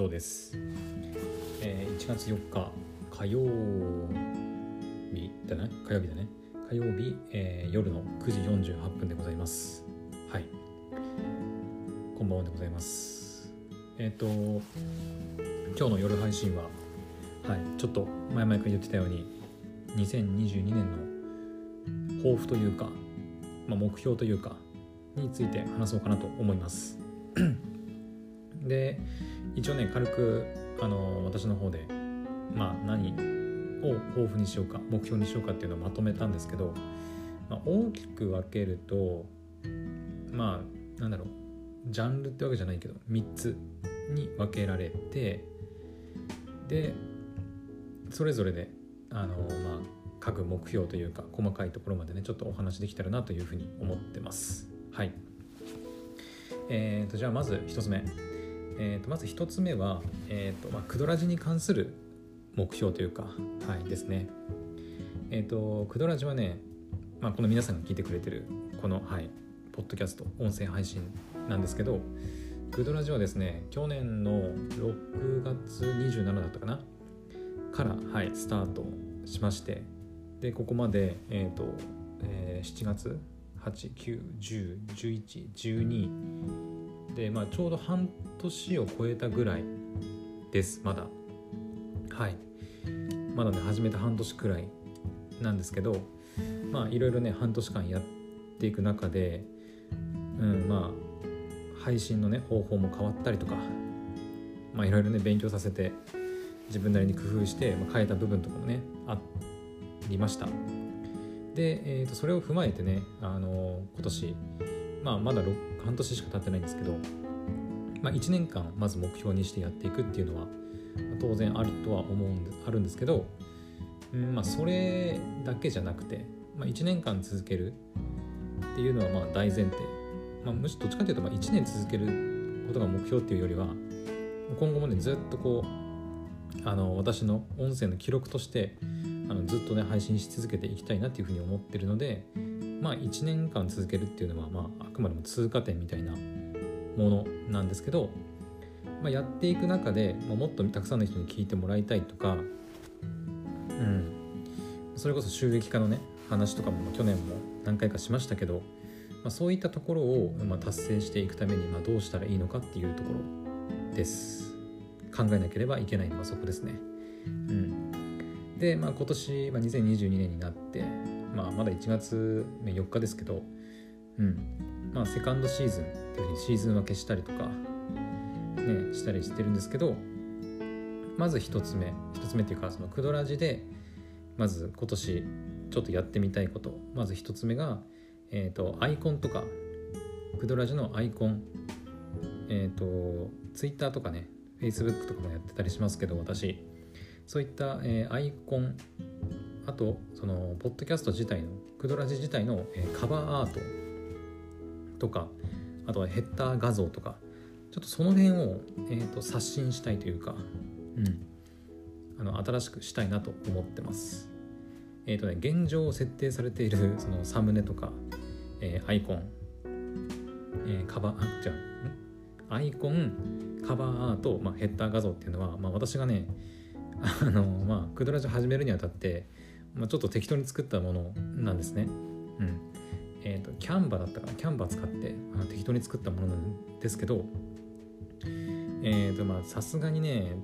どうです、えー、1月4日火曜日だね火曜日だね。火曜日、えー、夜の9時48分でございます。はい。こんばんはでございます。えっ、ー、と今日の夜配信ははいちょっと前々から言ってたように2022年の抱負というか、まあ、目標というかについて話そうかなと思います。で一応ね軽くあの私の方でまあ何を抱負にしようか目標にしようかっていうのをまとめたんですけど、まあ、大きく分けるとまあなんだろうジャンルってわけじゃないけど3つに分けられてでそれぞれであのまあ各目標というか細かいところまでねちょっとお話できたらなというふうに思ってます。はい。えーとじゃあまず1つ目。えー、とまず1つ目は、えーとまあ、クドラジに関する目標というか、はい、ですね。えっ、ー、と、クドラジはね、まあ、この皆さんが聞いてくれてる、この、はい、ポッドキャスト、音声配信なんですけど、クドラジはですね、去年の6月27だったかなから、はい、スタートしまして、で、ここまで、えっ、ー、と、えー、7月、8、9、10、11、12、で、まあ、ちょうど半年を超えたぐらいです。まだ。はい。まだね始めた半年くらいなんですけどまあいろいろね半年間やっていく中でうんまあ配信のね方法も変わったりとかまあいろいろね勉強させて自分なりに工夫して、まあ、変えた部分とかもねありました。で、えー、とそれを踏まえてねあの今年まあまだ半年しか経ってないんですけど、まあ、1年間まず目標にしてやっていくっていうのは当然あるとは思うんであるんですけど、うんまあ、それだけじゃなくて、まあ、1年間続けるっていうのはまあ大前提、まあ、むしろどっちかというとまあ1年続けることが目標っていうよりは今後もねずっとこうあの私の音声の記録としてあのずっとね配信し続けていきたいなっていうふうに思ってるのでまあ1年間続けるっていうのは、まあ、あくまでも通過点みたいなものなんですけど、まあ、やっていく中で、まあ、もっとたくさんの人に聞いてもらいたいとか、うん、それこそ収益化のね話とかも去年も何回かしましたけど、まあ、そういったところを、まあ、達成していくために、まあ、どうしたらいいのかっていうところです。考えなければいけないのはそこですね。うん、で、まあ、今年、まあ、2022年になってまあ、まだ1月4日ですけど、うん。まあ、セカンドシーズンっていうふうにシーズン分けしたりとか、ね、したりしてるんですけどまず1つ目1つ目っていうかそのクドラジでまず今年ちょっとやってみたいこと。まず1つ目が、えーと、アイコンとかクドラジのアイコン。えっ、ー、と Twitter とかね Facebook とかもやってたりしますけど私。そういった、えー、アイコンあとそのポッドキャスト自体のクドラジ自体の、えカバーアートとかあとはヘッダー画像とかちょっとその辺を、えーと、刷新したいというか、うん、あの新しくしたいなと思ってます。えっ、ー、とね現状設定されているそのサムネとか、えー、アイコン、えー、カバーあじゃあアイコンカバーアート、まあ、ヘッダー画像っていうのは、まあ、私がねあのまあクドラジ始めるにあたってまあ、ちょっと適当に作ったものなんですね。うん。えっ、ー、と、キャンバだったかな？キャンバ使ってあ適当に作ったものなんですけど、えっ、ー、と、まあ、さすがにね、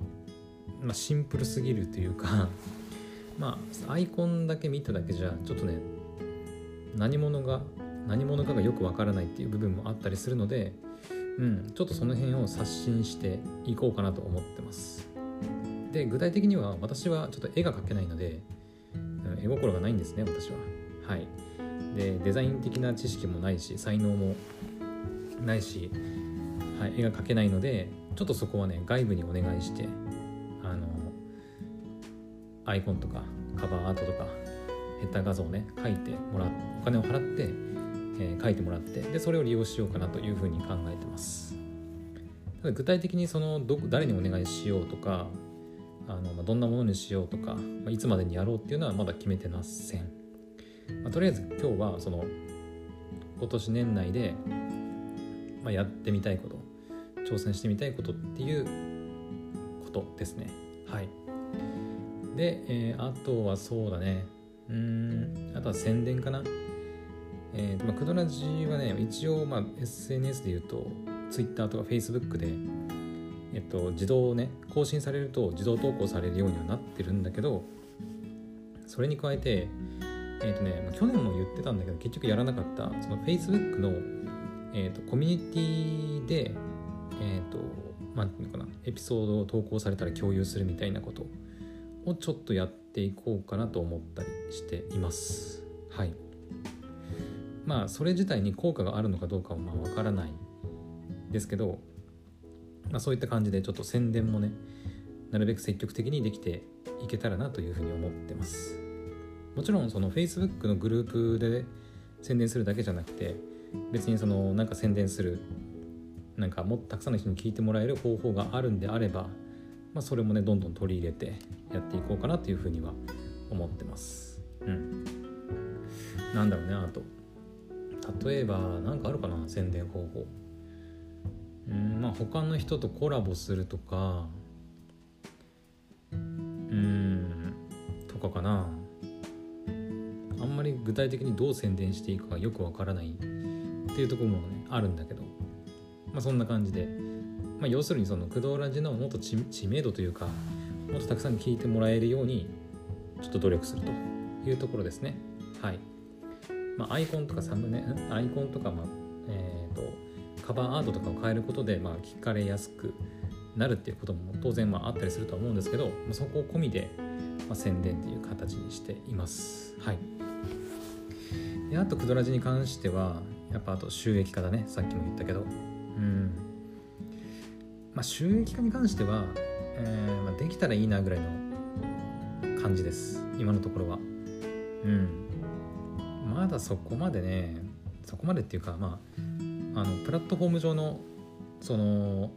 まあ、シンプルすぎるというか まあ、アイコンだけ見ただけじゃ、ちょっとね、何者が、何者かがよくわからないっていう部分もあったりするので、うん、ちょっとその辺を刷新していこうかなと思ってます。で、具体的には私はちょっと絵が描けないので、絵心がないんですね私は。はい。でデザイン的な知識もないし才能もないし、はい、絵が描けないのでちょっとそこはね外部にお願いしてあのアイコンとかカバーアートとかヘッダー画像をね書いてもらっお金を払って、えー、書いてもらってでそれを利用しようかなというふうに考えてます。ただ具体的にそのど誰にお願いしようとかあの、まあ、どんなものにしようとか、まあ、いつまでにやろうっていうのはまだ決めてません、まあ、とりあえず今日はその今年年内で、まあ、やってみたいこと挑戦してみたいことっていうことですね。はい。で、えー、あとはそうだね。うんあとは宣伝かな。えーまあ、クドラジはね一応、まあ、SNS で言うと Twitter とか Facebook で、えっと、自動ね更新されると自動投稿されるようにはなってるんだけどそれに加えてえっ、とね、去年も言ってたんだけど結局やらなかったその Facebook の、えーと、コミュニティでえっ、ー、となんていうのかなエピソードを投稿されたら共有するみたいなことをちょっとやっていこうかなと思ったりしています。はい。まあそれ自体に効果があるのかどうかはまあ分からないですけど、まあ、そういった感じでちょっと宣伝もねなるべく積極的にできていけたらなというふうに思ってます。もちろんその Facebook のグループで宣伝するだけじゃなくて別にそのなんか宣伝するなんかもっとたくさんの人に聞いてもらえる方法があるんであれば、まあ、それもねどんどん取り入れてやっていこうかなというふうには思ってます。うん。なんだろうねあと。例えば何かあるかな宣伝方法。うんまあ他の人とコラボするとかうんとかかな。あんまり具体的にどう宣伝していいかがよくわからないっていうところもねあるんだけど。まあそんな感じで、まあ、要するにその工藤ラジのもっと知名度というかもっとたくさん聞いてもらえるようにちょっと努力するというところですね。はい。まあ、アイコンとかサムネアイコンとか、まあえーと、カバーアートとかを変えることで、まあ、聞かれやすくなるっていうことも当然まああったりするとは思うんですけど、まあ、そこを込みで、まあ、宣伝っていう形にしています。はい、であとクドラジに関してはやっぱあと収益化だね。さっきも言ったけど。うん。まあ収益化に関しては、えーまあ、できたらいいなぐらいの感じです。今のところは。うん。まだそこまでねそこまでっていうかまああのプラットフォーム上のその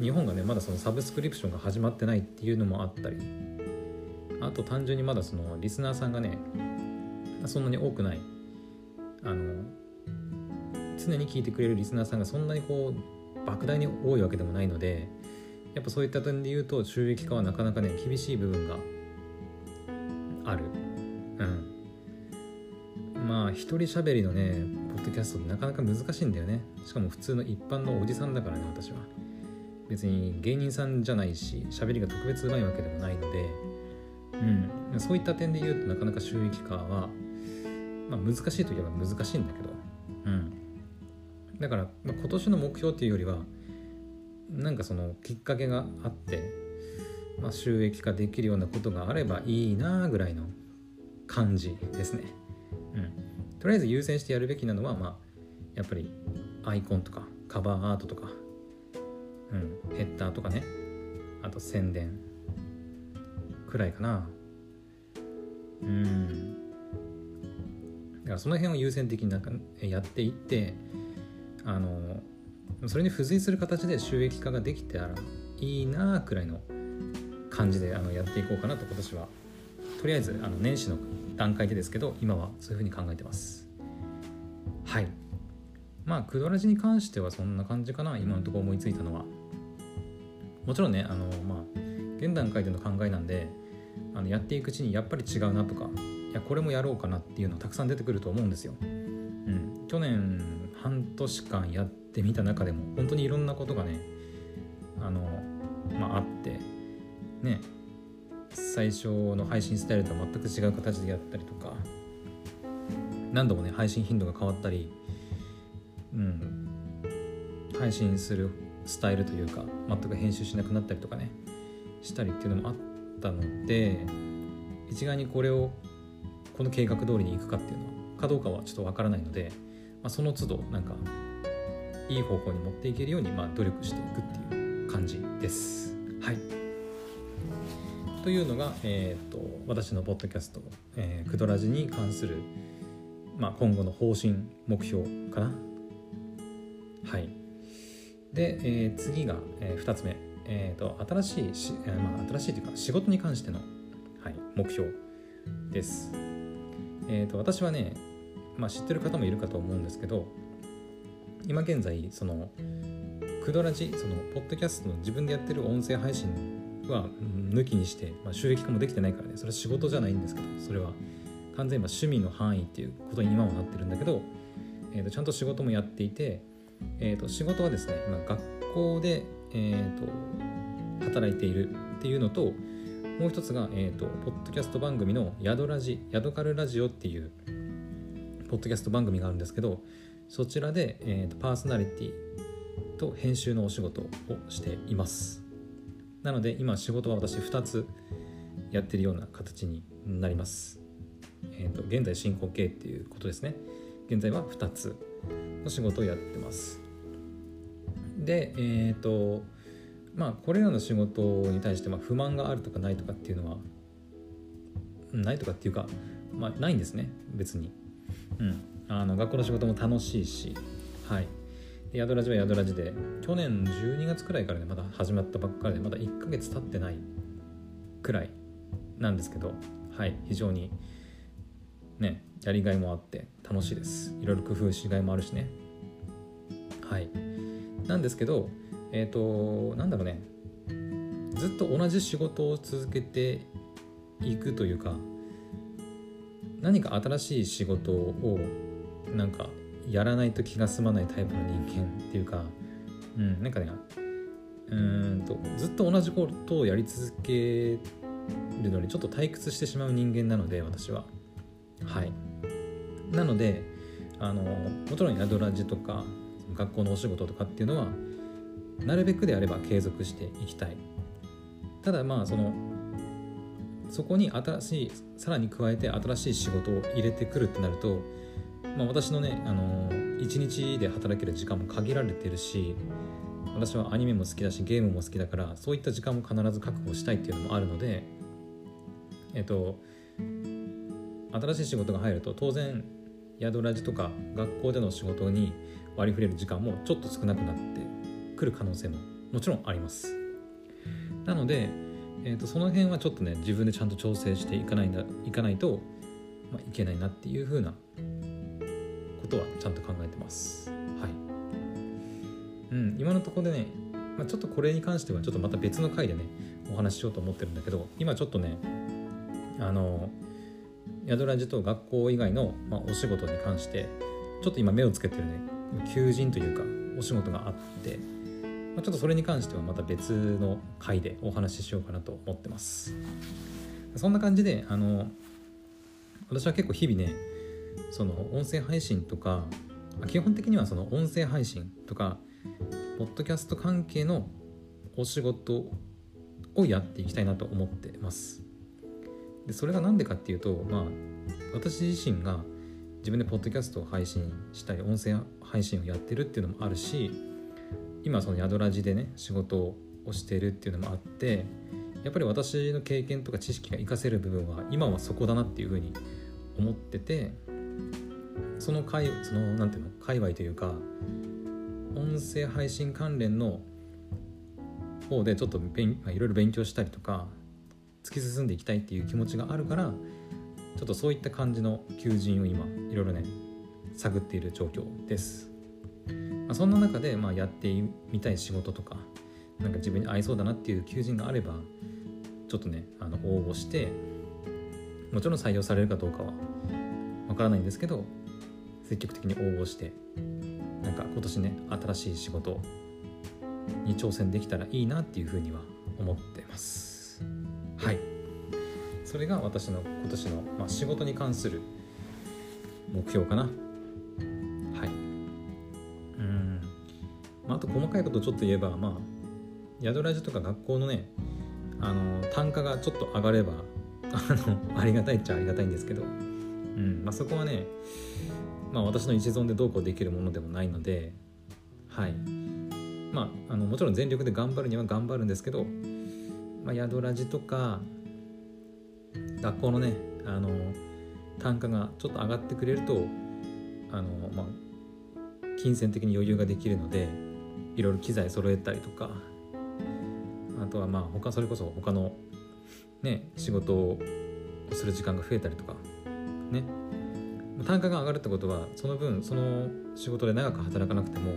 日本がねまだそのサブスクリプションが始まってないっていうのもあったりあと単純にまだそのリスナーさんがねそんなに多くないあの常に聞いてくれるリスナーさんがそんなにこう莫大に多いわけでもないのでやっぱそういった点で言うと収益化はなかなかね厳しい部分がある。うん。まあ一人喋りのねドキャストってなかなか難しいんだよね。しかも普通の一般のおじさんだからね私は。別に芸人さんじゃないし喋りが特別うまいわけでもないので。うん。そういった点で言うとなかなか収益化は、まあ、難しいといえば難しいんだけど。うん。だから、まあ、今年の目標っていうよりはなんかそのきっかけがあって、まあ、収益化できるようなことがあればいいなぐらいの感じですね。うん、とりあえず優先してやるべきなのは、まあ、やっぱりアイコンとかカバーアートとか、うん、ヘッダーとかね。あと宣伝くらいかな。うん。だからその辺を優先的になんかやっていってあのそれに付随する形で収益化ができたらいいなくらいの感じであのやっていこうかなと今年は。とりあえずあの年始の段階でですけど今はそういうふうに考えてます。はい。まあクドラジに関してはそんな感じかな。今のところ思いついたのは。もちろんねあのまあ現段階での考えなんであのやっていくうちにやっぱり違うなとかいやこれもやろうかなっていうのたくさん出てくると思うんですよ、うん、去年半年間やってみた中でも本当にいろんなことがねあのまああってね。最初の配信スタイルとは全く違う形でやったりとか何度もね配信頻度が変わったりうん配信するスタイルというか全く編集しなくなったりとかねしたりっていうのもあったので一概にこれをこの計画通りにいくかっていうのはかどうかはちょっとわからないので、まあ、その都度なんかいい方向に持っていけるようにまあ努力していくっていう感じです。はいというのが、えーと、私のポッドキャスト、えー、クドラジに関する、まあ、今後の方針目標かな。はい。で、えー、次が、えー、2つ目、えーと、新しいし、えーまあ、新しいというか仕事に関しての、はい、目標です。えーと、私はね、まあ、知ってる方もいるかと思うんですけど今現在そのクドラジそのポッドキャストの自分でやってる音声配信は抜きにして、まあ、収益化もできてないからね。それは仕事じゃないんですけどそれは完全に趣味の範囲っていうことに今はなってるんだけど、えー、とちゃんと仕事もやっていて、えー、と仕事はですね今学校で、えー、と働いているっていうのともう一つが、えーと、ポッドキャスト番組の「ヤドラジ」「ヤドカルラジオ」っていうポッドキャスト番組があるんですけどそちらで、えーと、パーソナリティと編集のお仕事をしています。なので今仕事は私2つやってるような形になります。えーと、現在進行形っていうことですね。現在は2つの仕事をやってます。でえっ、ー、とまあこれらの仕事に対してま不満があるとかないとかっていうのはないとかっていうか、まあ、ないんですね。別に、うん、あの学校の仕事も楽しいしはい。で宿ラジは宿ラジで去年12月くらいからねまだ始まったばっかりでまだ1ヶ月経ってないくらいなんですけどはい非常にねやりがいもあって楽しいです。いろいろ工夫しがいもあるしね。はい。なんですけどえっ、ー、となんだろうね。ずっと同じ仕事を続けていくというか何か新しい仕事をなんかやらないと気が済まないタイプの人間っていうかうんなんかねうんとずっと同じことをやり続けるのにちょっと退屈してしまう人間なので私は。はい。なのであのもちろん宿ラジとか学校のお仕事とかっていうのはなるべくであれば継続していきたい。ただまあそのそこに新しいさらに加えて新しい仕事を入れてくるってなると、まあ、私のねあの一日で働ける時間も限られてるし私はアニメも好きだしゲームも好きだからそういった時間も必ず確保したいっていうのもあるのでえっと新しい仕事が入ると当然宿ラジとか学校での仕事に割り振れる時間もちょっと少なくなってくる可能性ももちろんあります。なので、えーと、その辺はちょっとね自分でちゃんと調整していかないんだいかないと、まあ、いけないなっていうふうなことはちゃんと考えてます。はい。うん今のところでね、まあ、ちょっとこれに関してはちょっとまた別の回でねお話ししようと思ってるんだけど今ちょっとねあの宿ラジと学校以外の、まあ、お仕事に関してちょっと今目をつけてるね求人というかお仕事があって、まあ、ちょっとそれに関してはまた別の回でお話ししようかなと思ってます。そんな感じであの私は結構日々ねその音声配信とか基本的にはその音声配信とかポッドキャスト関係のお仕事をやっていきたいなと思ってます。でそれが何でかっていうとまあ私自身が自分でポッドキャストを配信したい音声配信をやってるっていうのもあるし今その宿ラジでね仕事をしてるっていうのもあってやっぱり私の経験とか知識が活かせる部分は今はそこだなっていうふうに思っててその界そのなんていうの界隈というか音声配信関連の方でちょっといろいろ勉強したりとか突き進んでいきたいっていう気持ちがあるからちょっとそういった感じの求人を今いろいろね探っている状況です、まあ、そんな中で、まあ、やってみたい仕事とかなんか自分に合いそうだなっていう求人があればちょっとねあの応募してもちろん採用されるかどうかはからないんですけど積極的に応募してなんか今年ね新しい仕事に挑戦できたらいいなっていうふうには思ってます。はい。それが私の今年の、まあ、仕事に関する目標かな。はい。うん、まあ、あと細かいことちょっと言えばまあ宿ラジとか学校のねあの単価がちょっと上がればあのありがたいっちゃありがたいんですけど、うんまあ、そこはね、まあ、私の一存でどうこうできるものでもないのではい。まああのもちろん全力で頑張るには頑張るんですけどまあ、宿ラジとか学校のねあの単価がちょっと上がってくれるとあの、まあ、金銭的に余裕ができるのでいろいろ機材揃えたりとかあとはまあ他それこそ他のね仕事をする時間が増えたりとかね単価が上がるってことはその分その仕事で長く働かなくても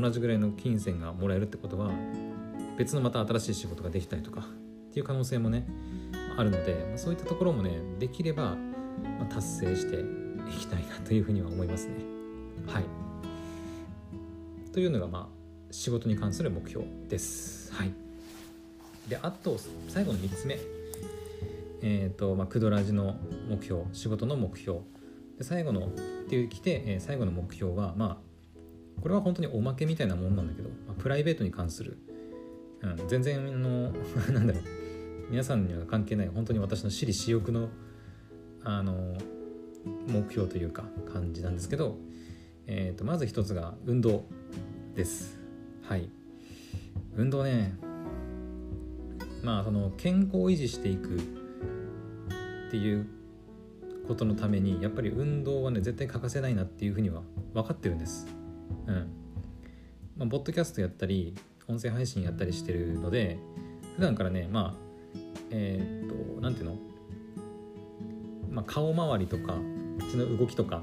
同じぐらいの金銭がもらえるってことは別のまた新しい仕事ができたりとかっていう可能性もねあるので、ま、そういったところもねできれば、ま、達成していきたいなというふうには思いますね。はいというのがまあ仕事に関する目標です。はい、であと最後の3つ目え、ー、とまあクドラジの目標仕事の目標。で最後のっていうきて、えー、最後の目標はまあこれは本当におまけみたいなもんなんだけど、まあ、プライベートに関する、うん、全然の なんだろう。皆さんには関係ない本当に私の私利私欲のあの目標というか感じなんですけど、えー、とまず一つが運動です。はい。運動ねまあその健康を維持していくっていうことのためにやっぱり運動はね絶対欠かせないなっていうふうには分かってるんです。うん。まあポッドキャストやったり音声配信やったりしてるので普段からねまあえー、っと何ていうの、まあ、顔周りとか口の動きとか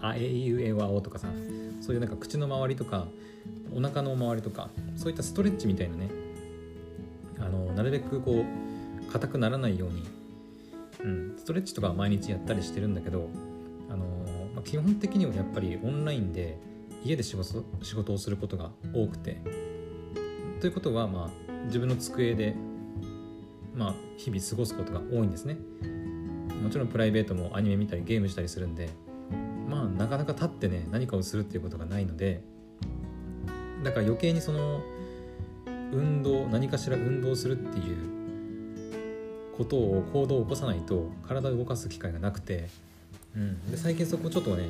あえいうえわおとかさそういうなんか口の周りとかお腹の周りとかそういったストレッチみたいなねあのなるべくこう硬くならないように、うん、ストレッチとか毎日やったりしてるんだけどあの、まあ、基本的にはやっぱりオンラインで家で仕事仕事をすることが多くて。ということはまあ自分の机でまあ日々過ごすことが多いんですね。もちろんプライベートもアニメ見たりゲームしたりするんでまあなかなか立ってね何かをするっていうことがないのでだから余計にその運動何かしら運動するっていうことを行動を起こさないと体を動かす機会がなくて、うん、で最近そこちょっとね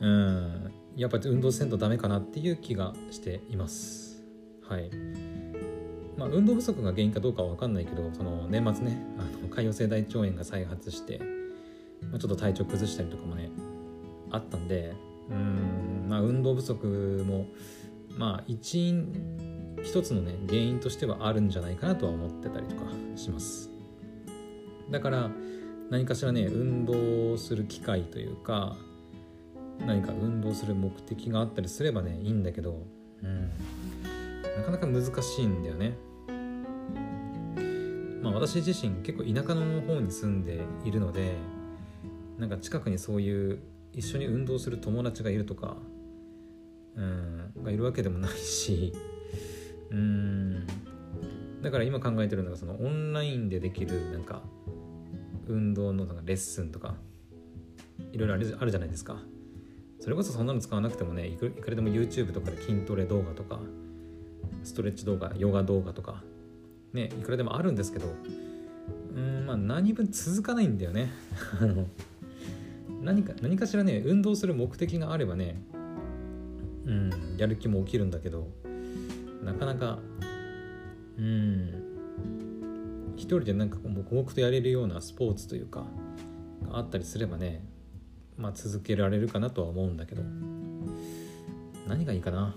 うん。やっぱり運動せんとダメかなっていう気がしています。はい。まあ運動不足が原因かどうかは分かんないけどその年末ねあの潰瘍性大腸炎が再発して、まあ、ちょっと体調崩したりとかもねあったんでうん。まあ運動不足もまあ一因一つのね原因としてはあるんじゃないかなとは思ってたりとかします。だから何かしらね運動する機会というか何か運動する目的があったりすればねいいんだけど、うん、なかなか難しいんだよね。まあ私自身結構田舎の方に住んでいるのでなんか近くにそういう一緒に運動する友達がいるとかうんがいるわけでもないしうん。だから今考えてるのがそのオンラインでできるなんか運動のなんかレッスンとかいろいろあるじゃないですか。それこそそんなの使わなくてもねいくらでも YouTube とかで筋トレ動画とかストレッチ動画ヨガ動画とかねいくらでもあるんですけどうんまあ何分続かないんだよね。あ の何か何かしらね運動する目的があればねうんやる気も起きるんだけどなかなかうん。一人でなんか黙々とやれるようなスポーツというかあったりすればねまあ続けられるかなとは思うんだけど何がいいかな。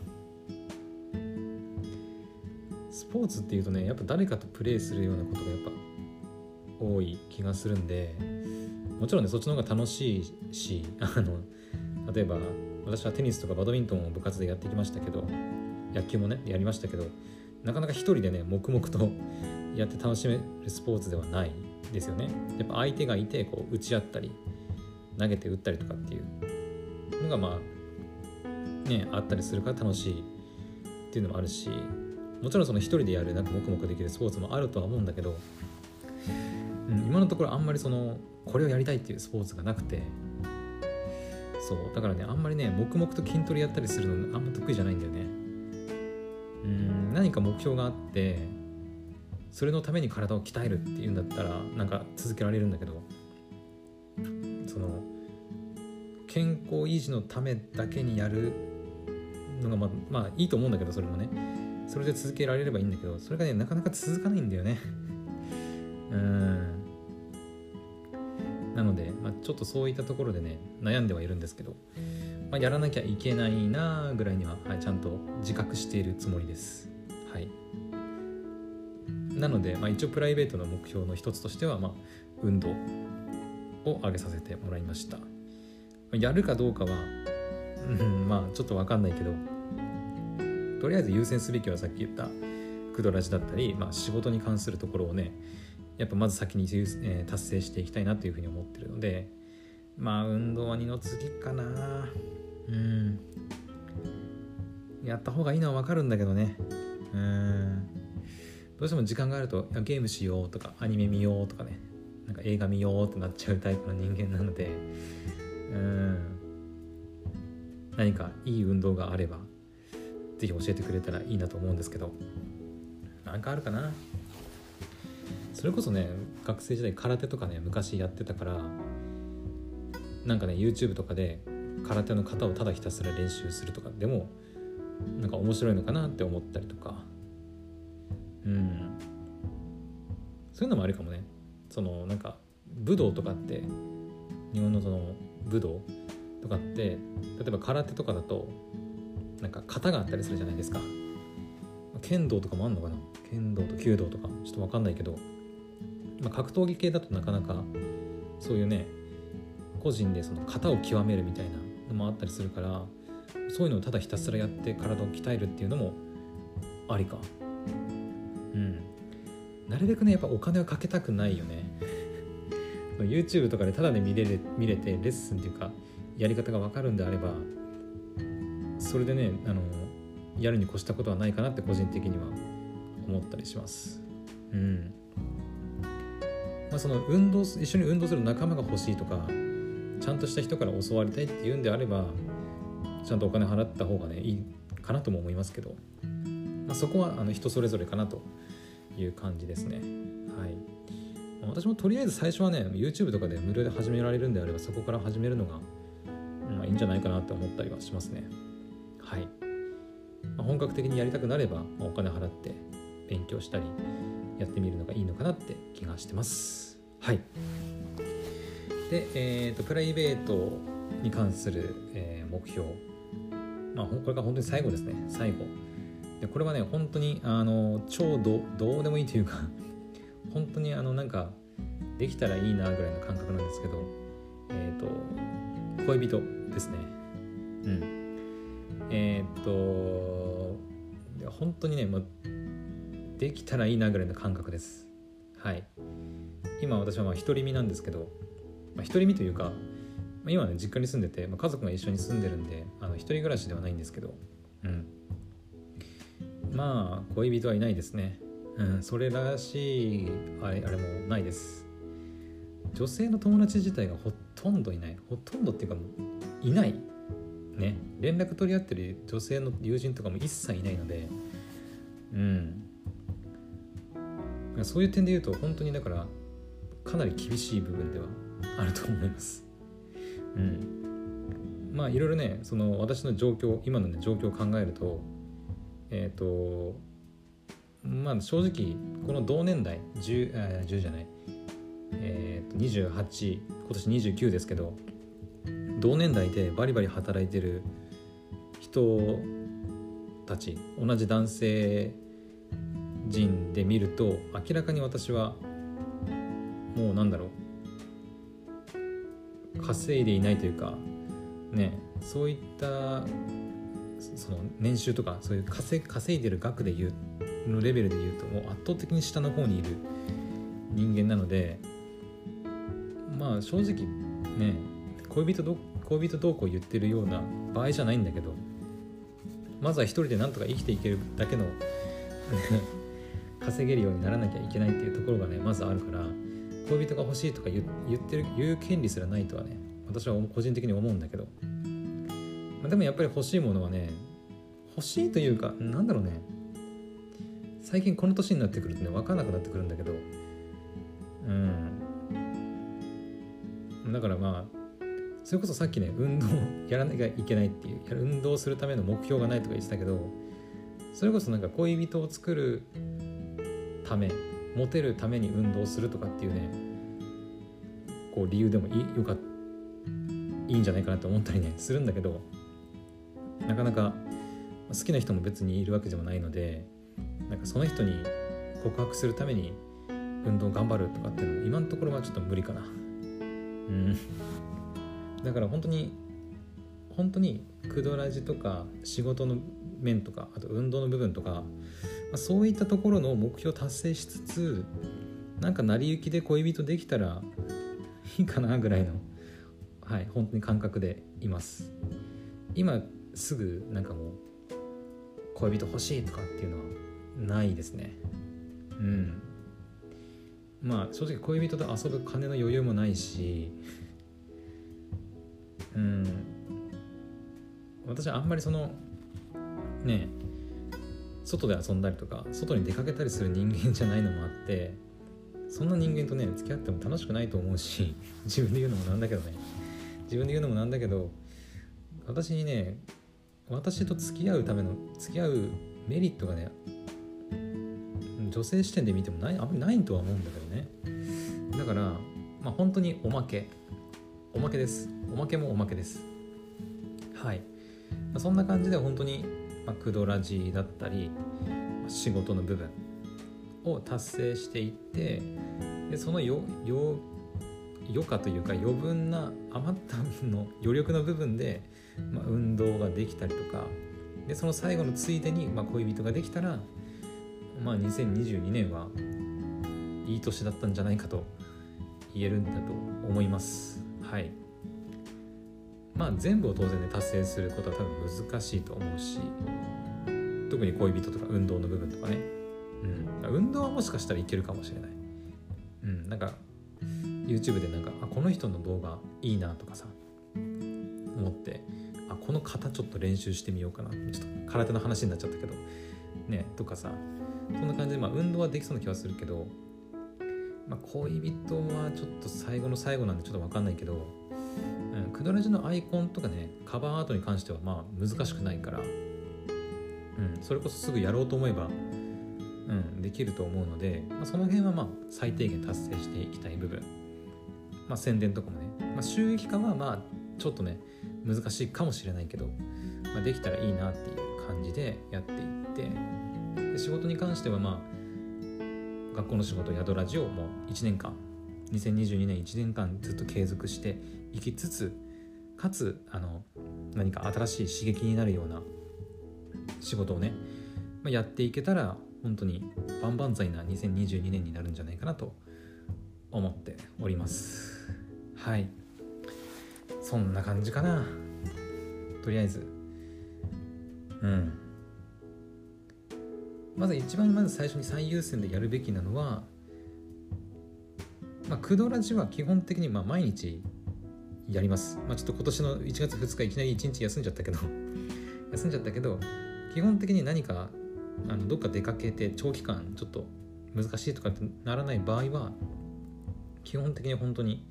スポーツっていうとねやっぱ誰かとプレーするようなことがやっぱ多い気がするんでもちろんねそっちの方が楽しいしあの例えば私はテニスとかバドミントンを部活でやってきましたけど野球もねやりましたけどなかなか一人でね黙々とやって楽しめるスポーツではないですよね。やっぱ相手がいてこう打ち合ったり投げて打ったりとかっていう。のがまあねあったりするから楽しいっていうのもあるしもちろんその一人でやるなんか黙々できるスポーツもあるとは思うんだけど、うん、今のところあんまりそのこれをやりたいっていうスポーツがなくてそうだからねあんまりね黙々と筋トレやったりするのあんま得意じゃないんだよね。うん何か目標があってそれのために体を鍛えるっていうんだったらなんか続けられるんだけどその健康維持のためだけにやるのがまあまあいいと思うんだけどそれもね。それで続けられればいいんだけどそれがねなかなか続かないんだよね。うん。なので、まあ、ちょっとそういったところでね悩んではいるんですけど、まあ、やらなきゃいけないなぐらいには、はい、ちゃんと自覚しているつもりです。はい。なので、まあ、一応プライベートの目標の一つとしては、まあ、運動を上げさせてもらいました。やるかどうかは、うん、まあちょっと分かんないけどとりあえず優先すべきはさっき言ったクドラジだったり、まあ、仕事に関するところをねやっぱまず先に、え、達成していきたいなというふうに思ってるのでまあ運動は二の次かな。うん。やった方がいいのは分かるんだけどね。うん。どうしても時間があるとゲームしようとかアニメ見ようとかね。なんか映画見ようってなっちゃうタイプの人間なので。うん。何かいい運動があれば是非教えてくれたらいいなと思うんですけど。なんかあるかな。それこそね学生時代空手とかね昔やってたからなんかね YouTube とかで空手の型をただひたすら練習するとかでもなんか面白いのかなって思ったりとか。そういうのもあるかもね。そのなんか武道とかって日本のその武道とかって例えば空手とかだとなんか型があったりするじゃないですか。剣道とかもあんのかな？剣道と弓道とか。ちょっと分かんないけど、まあ、格闘技系だとなかなかそういうね個人でその型を極めるみたいなのもあったりするからそういうのをただひたすらやって体を鍛えるっていうのもありか。うん。なるべくねやっぱお金はかけたくないよね。YouTube とかでただで見れる見れてレッスンっていうかやり方が分かるんであればそれでねあのやるに越したことはないかなって個人的には思ったりします。うん。まあその運動一緒に運動する仲間が欲しいとかちゃんとした人から教わりたいっていうんであればちゃんとお金払った方がねいいかなとも思いますけど、まあ、そこはあの人それぞれかなという感じですね。はい。私もとりあえず最初はね YouTube とかで無料で始められるんであればそこから始めるのが、まあ、いいんじゃないかなって思ったりはしますね。はい、まあ、本格的にやりたくなれば、まあ、お金払って勉強したりやってみるのがいいのかなって気がしてます。はい。で、えーと、プライベートに関する、えー、目標。まあこれが本当に最後ですね。最後。でこれはね本当にあの超どどうでもいいというか 本当にあのなんかできたらいいなぐらいの感覚なんですけどえっ、ー、と恋人ですね。うん。えっ、ー、と本当にねもうできたらいいなぐらいの感覚です。はい。今私はまあ独り身なんですけどまあ、独り身というか、まあ、今ね実家に住んでて、まあ、家族が一緒に住んでるんであの一人暮らしではないんですけど、うん、まあ恋人はいないですね、うん、それらしいあれあれもないです。女性の友達自体がほとんどいない。ほとんどっていうかもういない。ね。連絡取り合ってる女性の友人とかも一切いないので。うん。そういう点で言うと本当にだからかなり厳しい部分ではあると思います。うん、まあいろいろねその私の状況今の、ね、状況を考えるとえっ、ー、とまあ正直この同年代 10, あ10じゃない、えー、と28今年29ですけど同年代でバリバリ働いてる人たち同じ男性人で見ると明らかに私はもうなんだろう。稼いでいないというかねそういったその年収とかそういう稼いでる額で言うのレベルで言うともう圧倒的に下の方にいる人間なのでまあ正直ね恋人ど恋人どうこう言ってるような場合じゃないんだけどまずは一人でなんとか生きていけるだけの 稼げるようにならなきゃいけないっていうところがねまずあるから恋人が欲しいとか言ってる言う権利すらないとはね私は個人的に思うんだけど、まあ、でもやっぱり欲しいものはね欲しいというかなんだろうね。最近この年になってくるとね分かんなくなってくるんだけど。うん。だからまあそれこそさっきね運動やらなきゃいけないっていう運動するための目標がないとか言ってたけどそれこそなんか恋人を作るためモテるために運動するとかっていうねこう理由でもいいよかいいんじゃないかなと思ったりねするんだけど。なかなか好きな人も別にいるわけでもないのでなんかその人に告白するために運動頑張るとかっていうの今のところはちょっと無理かな。うん。だから本当に本当にクドラジとか仕事の面とかあと運動の部分とか、まあ、そういったところの目標達成しつつなんか成り行きで恋人できたらいいかなぐらいのはい本当に感覚でいます。今すぐなんかもう恋人欲しいとかっていうのはないですね。うん。まあ正直恋人と遊ぶ金の余裕もないしうん。私はあんまりそのね外で遊んだりとか外に出かけたりする人間じゃないのもあってそんな人間とね付き合っても楽しくないと思うし自分で言うのもなんだけどね。自分で言うのもなんだけど私にね私と付き合うための付き合うメリットがね女性視点で見てもないあんまりないとは思うんだけどね。だからまあ本当におまけ。おまけです。おまけもおまけです。はい、ま、そんな感じで本当に、まあ、クドラジだったり仕事の部分を達成していってでそのよよ余暇というか余分な余った分の余力の部分で、まあ、運動ができたりとかでその最後のついでに、まあ、恋人ができたら、まあ、2022年はいい年だったんじゃないかと言えるんだと思います。はい。まあ全部を当然ね達成することは多分難しいと思うし特に恋人とか運動の部分とかね、うん、運動はもしかしたらいけるかもしれない。うん。なんか YouTube でなんかあこの人の動画いいなとかさ思ってあこの型ちょっと練習してみようかな。ちょっと空手の話になっちゃったけど。ねとかさ。そんな感じで、まあ、運動はできそうな気はするけど、まあ、恋人はちょっと最後の最後なんでちょっと分かんないけど、うん、クドラジのアイコンとかねカバーアートに関してはまあ難しくないから、うん、それこそすぐやろうと思えばうん、できると思うので、まあ、その辺はまあ最低限達成していきたい部分。まあ、宣伝とかもね、まあ、収益化はまあちょっとね難しいかもしれないけど、まあ、できたらいいなっていう感じでやっていってで仕事に関してはまあ学校の仕事宿ラジオも1年間2022年1年間ずっと継続していきつつかつあの何か新しい刺激になるような仕事をね、まあ、やっていけたら本当に万々歳な2022年になるんじゃないかなと思っております。はい。そんな感じかな。とりあえず。うん。まず一番まず最初に最優先でやるべきなのはまあクドラジは基本的にまあ毎日やります、まあ、ちょっと今年の1月2日いきなり1日休んじゃったけど 休んじゃったけど基本的に何かあのどっか出かけて長期間ちょっと難しいとかってならない場合は基本的に本当に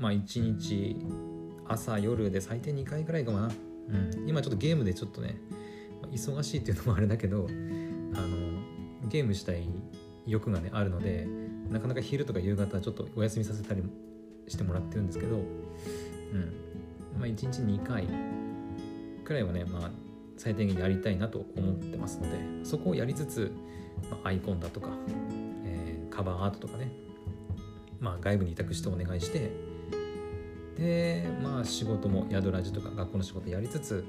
まあ1日朝夜で最低2回ぐらいかな、うん、今ちょっとゲームでちょっとね忙しいっていうのもあれだけどあのゲームしたい欲がねあるのでなかなか昼とか夕方ちょっとお休みさせたりしてもらってるんですけど、うん。まあ、1日2回くらいはね、まあ、最低限やりたいなと思ってますのでそこをやりつつ、まあ、アイコンだとか、えー、カバーアートとかね、まあ、外部に委託してお願いしてでまあ仕事も宿ラジとか学校の仕事やりつつ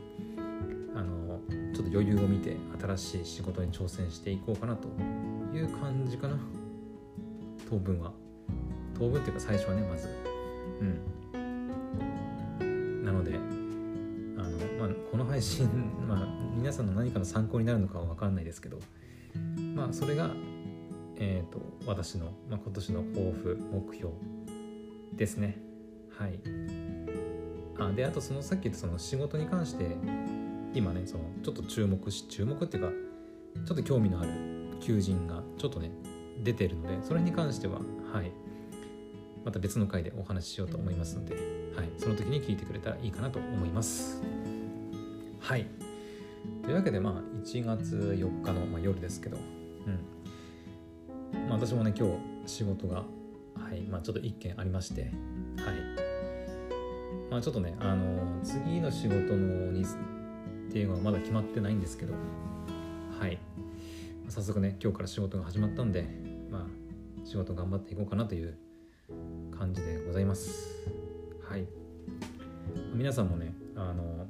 あのちょっと余裕を見て新しい仕事に挑戦していこうかなという感じかな。当分は。当分っていうか最初はねまず。うん。なのであの、まあ、この配信、まあ、皆さんの何かの参考になるのかは分かんないですけどまあそれがえーと、私の、まあ、今年の抱負目標ですね。はい。あであとそのさっき言ったその仕事に関して今ねそのちょっと注目し注目っていうかちょっと興味のある求人がちょっとね出てるのでそれに関してははい。また別の回でお話ししようと思いますので、はい、その時に聞いてくれたらいいかなと思います。はい。というわけでまあ1月4日の、まあ、夜ですけどうん。まあ私もね今日仕事がはい。まあちょっと1件ありましてまあちょっとねあの次の仕事の日っていうのはまだ決まってないんですけど。はい。早速ね今日から仕事が始まったんでまあ仕事頑張っていこうかなという感じでございます。はい。皆さんもねあの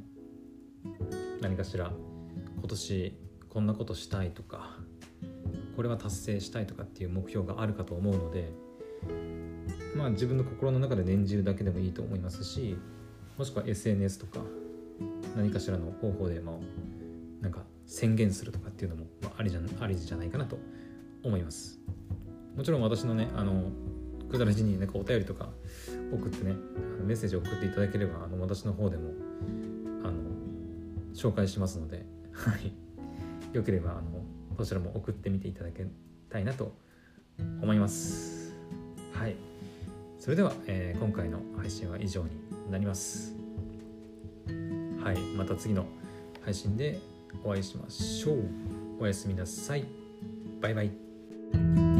何かしら今年こんなことしたいとかこれは達成したいとかっていう目標があるかと思うのでまあ自分の心の中で念じるだけでもいいと思いますしもしくは SNS とか何かしらの方法でまあなんか宣言するとかっていうのも、まあ、ありじゃありじゃないかなと思いますもちろん私のねあのくだらじになんかお便りとか送ってねメッセージを送っていただければあの私の方でもあの紹介しますので、はい、よければあのこちらも送ってみていただきたいなと思います。はい、それでは、えー、今回の配信は以上になります。はい、また次の配信でお会いしましょう。おやすみなさい。バイバイ。